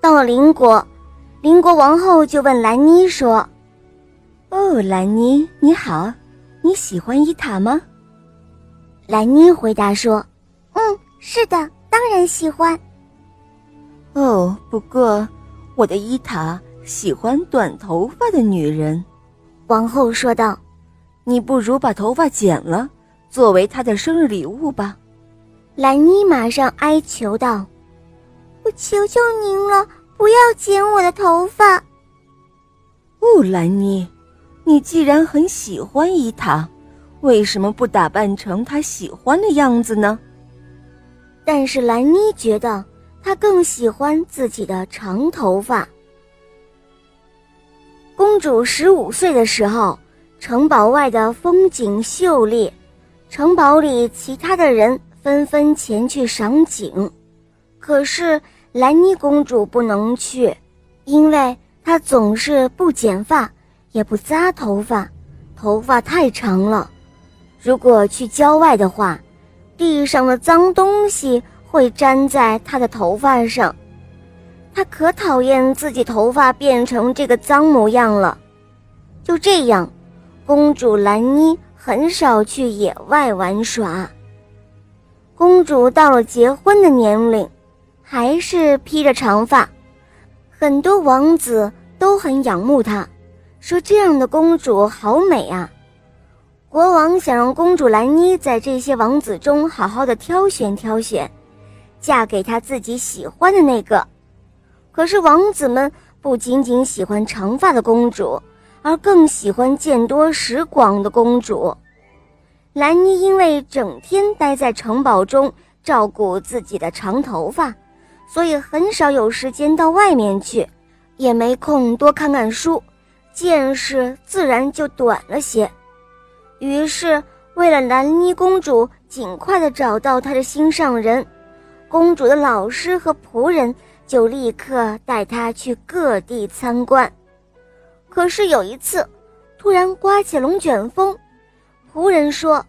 到了邻国，邻国王后就问兰妮说：“哦，兰妮，你好，你喜欢伊塔吗？”兰妮回答说：“嗯，是的，当然喜欢。”哦，不过我的伊塔喜欢短头发的女人。”王后说道，“你不如把头发剪了，作为她的生日礼物吧。”兰妮马上哀求道。我求求您了，不要剪我的头发。哦，兰妮，你既然很喜欢伊塔，为什么不打扮成他喜欢的样子呢？但是兰妮觉得她更喜欢自己的长头发。公主十五岁的时候，城堡外的风景秀丽，城堡里其他的人纷纷前去赏景。可是兰妮公主不能去，因为她总是不剪发，也不扎头发，头发太长了。如果去郊外的话，地上的脏东西会粘在她的头发上。她可讨厌自己头发变成这个脏模样了。就这样，公主兰妮很少去野外玩耍。公主到了结婚的年龄。还是披着长发，很多王子都很仰慕她，说这样的公主好美啊。国王想让公主兰妮在这些王子中好好的挑选挑选，嫁给他自己喜欢的那个。可是王子们不仅仅喜欢长发的公主，而更喜欢见多识广的公主。兰妮因为整天待在城堡中照顾自己的长头发。所以很少有时间到外面去，也没空多看看书，见识自然就短了些。于是，为了兰妮公主尽快的找到她的心上人，公主的老师和仆人就立刻带她去各地参观。可是有一次，突然刮起龙卷风，仆人说：“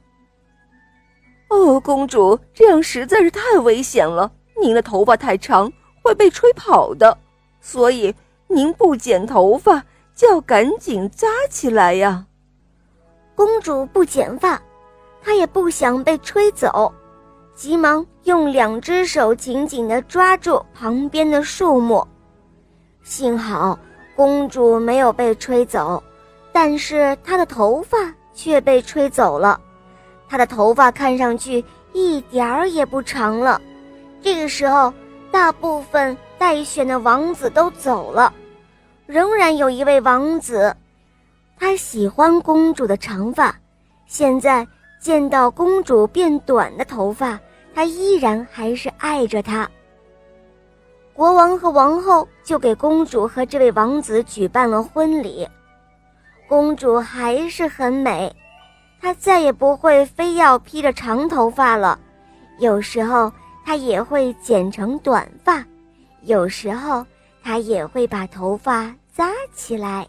哦，公主，这样实在是太危险了。”您的头发太长，会被吹跑的，所以您不剪头发就要赶紧扎起来呀。公主不剪发，她也不想被吹走，急忙用两只手紧紧地抓住旁边的树木。幸好公主没有被吹走，但是她的头发却被吹走了。她的头发看上去一点儿也不长了。这个时候，大部分待选的王子都走了，仍然有一位王子，他喜欢公主的长发。现在见到公主变短的头发，他依然还是爱着她。国王和王后就给公主和这位王子举办了婚礼。公主还是很美，她再也不会非要披着长头发了。有时候。他也会剪成短发，有时候他也会把头发扎起来。